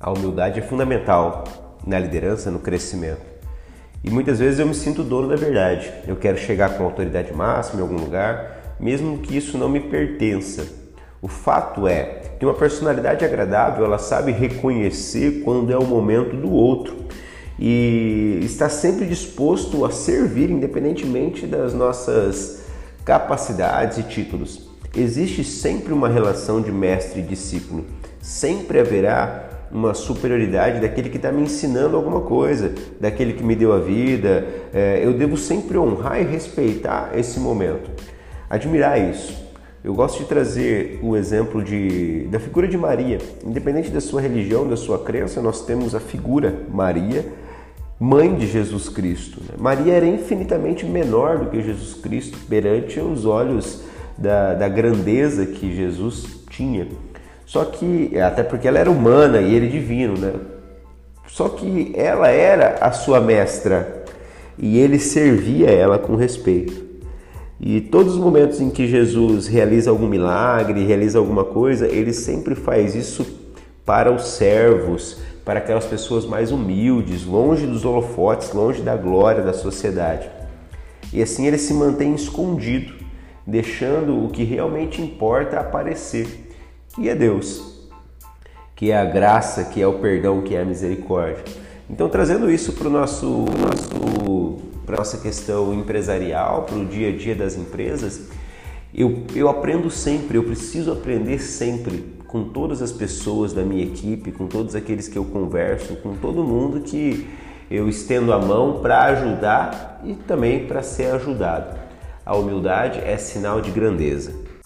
A humildade é fundamental na liderança, no crescimento. E muitas vezes eu me sinto dono da verdade. Eu quero chegar com autoridade máxima em algum lugar, mesmo que isso não me pertença. O fato é que uma personalidade agradável, ela sabe reconhecer quando é o momento do outro e está sempre disposto a servir independentemente das nossas capacidades e títulos. Existe sempre uma relação de mestre e discípulo. Sempre haverá uma superioridade daquele que está me ensinando alguma coisa, daquele que me deu a vida. É, eu devo sempre honrar e respeitar esse momento. Admirar isso. Eu gosto de trazer o exemplo de, da figura de Maria. Independente da sua religião, da sua crença, nós temos a figura Maria, mãe de Jesus Cristo. Né? Maria era infinitamente menor do que Jesus Cristo perante os olhos da, da grandeza que Jesus tinha. Só que, até porque ela era humana e ele divino, né? Só que ela era a sua mestra e ele servia ela com respeito. E todos os momentos em que Jesus realiza algum milagre, realiza alguma coisa, ele sempre faz isso para os servos, para aquelas pessoas mais humildes, longe dos holofotes, longe da glória da sociedade. E assim ele se mantém escondido, deixando o que realmente importa aparecer que é Deus, que é a graça, que é o perdão, que é a misericórdia. Então, trazendo isso para o nosso, nosso para nossa questão empresarial, para o dia a dia das empresas, eu, eu aprendo sempre, eu preciso aprender sempre com todas as pessoas da minha equipe, com todos aqueles que eu converso, com todo mundo que eu estendo a mão para ajudar e também para ser ajudado. A humildade é sinal de grandeza.